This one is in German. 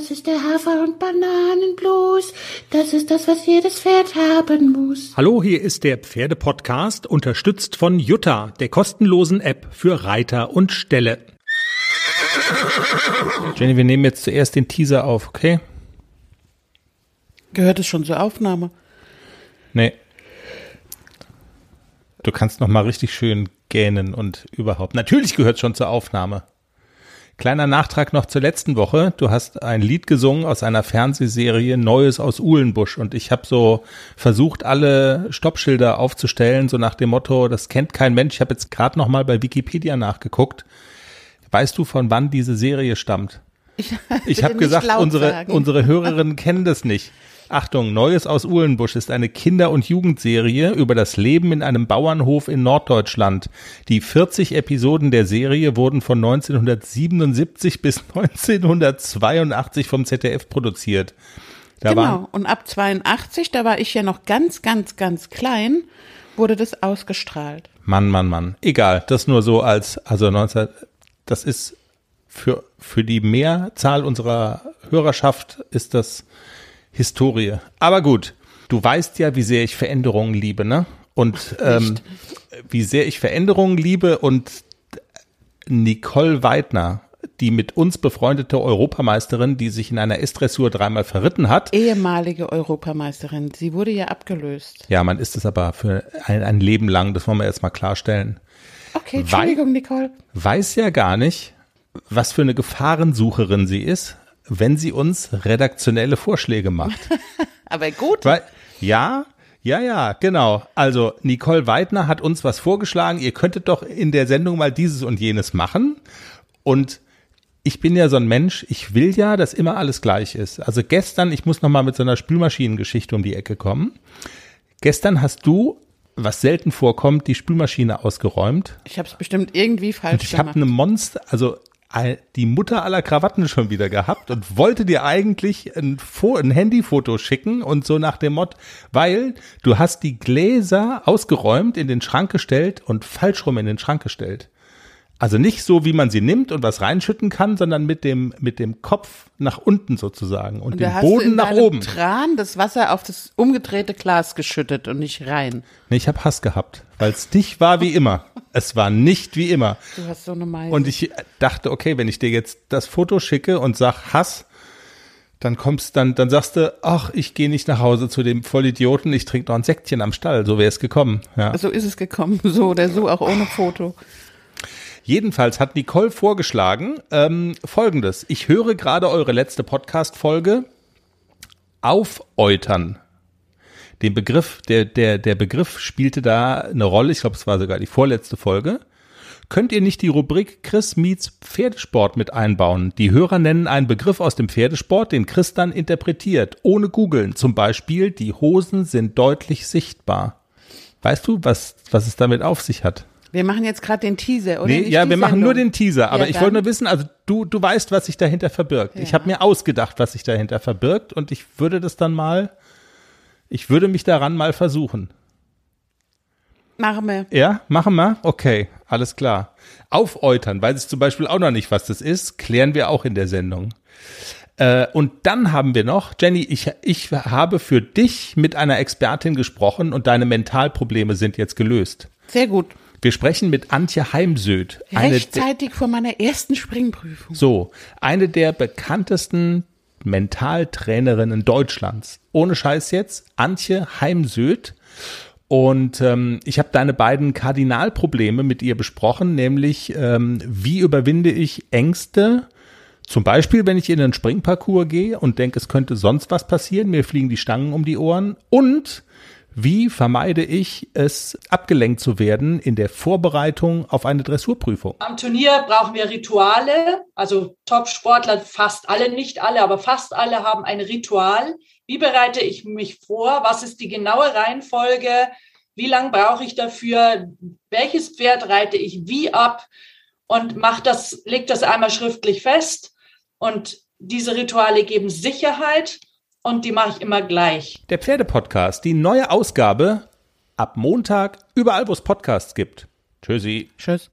Das ist der Hafer- und Bananenblues. Das ist das, was jedes Pferd haben muss. Hallo, hier ist der Pferdepodcast, unterstützt von Jutta, der kostenlosen App für Reiter und Ställe. Jenny, wir nehmen jetzt zuerst den Teaser auf, okay? Gehört es schon zur Aufnahme? Nee. Du kannst noch mal richtig schön gähnen und überhaupt. Natürlich gehört es schon zur Aufnahme. Kleiner Nachtrag noch zur letzten Woche. Du hast ein Lied gesungen aus einer Fernsehserie Neues aus Uhlenbusch und ich habe so versucht, alle Stoppschilder aufzustellen, so nach dem Motto, das kennt kein Mensch. Ich habe jetzt gerade noch mal bei Wikipedia nachgeguckt. Weißt du, von wann diese Serie stammt? Ich, Ich habe gesagt, unsere, unsere Hörerinnen kennen das nicht. Achtung, Neues aus Uhlenbusch ist eine Kinder- und Jugendserie über das Leben in einem Bauernhof in Norddeutschland. Die 40 Episoden der Serie wurden von 1977 bis 1982 vom ZDF produziert. Da Genau. Und ab 82, da war ich ja noch ganz, ganz, ganz klein, wurde das ausgestrahlt. Mann, Mann, Mann. Egal, das nur so als, also 19, das ist für, für die Mehrzahl unserer Hörerschaft ist das Historie. Aber gut, du weißt ja, wie sehr ich Veränderungen liebe, ne? Und ähm, wie sehr ich Veränderungen liebe und Nicole Weidner, die mit uns befreundete Europameisterin, die sich in einer S-Dressur dreimal verritten hat, Ehemalige Europameisterin. Sie wurde ja abgelöst. ja, man ist es aber für ein, ein Leben lang, das wollen wir jetzt mal klarstellen. Okay, Entschuldigung, Nicole. weiß ja gar nicht, was für eine Gefahrensucherin sie ist, wenn sie uns redaktionelle Vorschläge macht. Aber gut. Weil, ja, ja, ja, genau. Also Nicole Weidner hat uns was vorgeschlagen. Ihr könntet doch in der Sendung mal dieses und jenes machen. Und ich bin ja so ein Mensch, ich will ja, dass immer alles gleich ist. Also gestern, ich muss noch mal mit so einer Spülmaschinengeschichte um die Ecke kommen. Gestern hast du, was selten vorkommt, die Spülmaschine ausgeräumt. Ich habe es bestimmt irgendwie falsch Und ich habe gemacht. eine Monster, also die Mutter aller Krawatten schon wieder gehabt und wollte dir eigentlich ein, Fo ein Handyfoto schicken und so nach dem Motto, weil du hast die Gläser ausgeräumt, in den Schrank gestellt und falsch rum in den Schrank gestellt. Also nicht so, wie man sie nimmt und was reinschütten kann, sondern mit dem, mit dem Kopf nach unten sozusagen und, Und dem Boden nach oben. Tran das Wasser auf das umgedrehte Glas geschüttet und nicht rein. Nee, ich habe Hass gehabt, weil es nicht war wie immer. Es war nicht wie immer. Du hast so eine Meise. Und ich dachte, okay, wenn ich dir jetzt das Foto schicke und sag Hass, dann kommst dann, dann sagst du, ach, ich gehe nicht nach Hause zu dem Vollidioten, ich trinke noch ein Säckchen am Stall, so wäre es gekommen. Ja. so ist es gekommen, so oder so, auch ohne Foto. Jedenfalls hat Nicole vorgeschlagen, ähm, folgendes. Ich höre gerade eure letzte Podcast-Folge aufäutern. Den Begriff, der, der, der Begriff spielte da eine Rolle, ich glaube, es war sogar die vorletzte Folge. Könnt ihr nicht die Rubrik Chris meets Pferdesport mit einbauen? Die Hörer nennen einen Begriff aus dem Pferdesport, den Chris dann interpretiert, ohne googeln. Zum Beispiel, die Hosen sind deutlich sichtbar. Weißt du, was, was es damit auf sich hat? Wir machen jetzt gerade den Teaser, oder? Nee, ja, wir machen nur den Teaser, aber Ja, ich wollte nur wissen, also du, du weißt, was sich dahinter verbirgt. Ich Ja. habe mir ausgedacht, was sich dahinter verbirgt und ich würde das dann mal, ich würde mich daran mal versuchen. Machen wir. Ja, machen wir? Okay, alles klar. Aufäutern, weiß ich zum Beispiel auch noch nicht, was das ist, klären wir auch in der Sendung. Äh, und dann haben wir noch, Jenny, ich, ich habe für dich mit einer Expertin gesprochen und deine Mentalprobleme sind jetzt gelöst. Sehr gut. Wir sprechen mit Antje Heimsöth. Rechtzeitig vor meiner ersten Springprüfung. So, eine der bekanntesten Mentaltrainerinnen Deutschlands. Ohne Scheiß jetzt, Antje Heimsöth. Und ähm, ich habe deine beiden Kardinalprobleme mit ihr besprochen, nämlich ähm, wie überwinde ich Ängste, zum Beispiel, wenn ich in einen Springparcours gehe und denke, es könnte sonst was passieren, mir fliegen die Stangen um die Ohren und wie vermeide ich es, abgelenkt zu werden in der Vorbereitung auf eine Dressurprüfung? Am Turnier brauchen wir Rituale. Also Top-Sportler, fast alle, nicht alle, aber fast alle haben ein Ritual. Wie bereite ich mich vor? Was ist die genaue Reihenfolge? Wie lange brauche ich dafür? Welches Pferd reite ich wie ab? Und mach das, leg das einmal schriftlich fest. Und diese Rituale geben Sicherheit und die mache ich immer gleich. Der Pferdepodcast, die neue Ausgabe ab Montag überall, wo es Podcasts gibt. Tschüssi. Tschüss.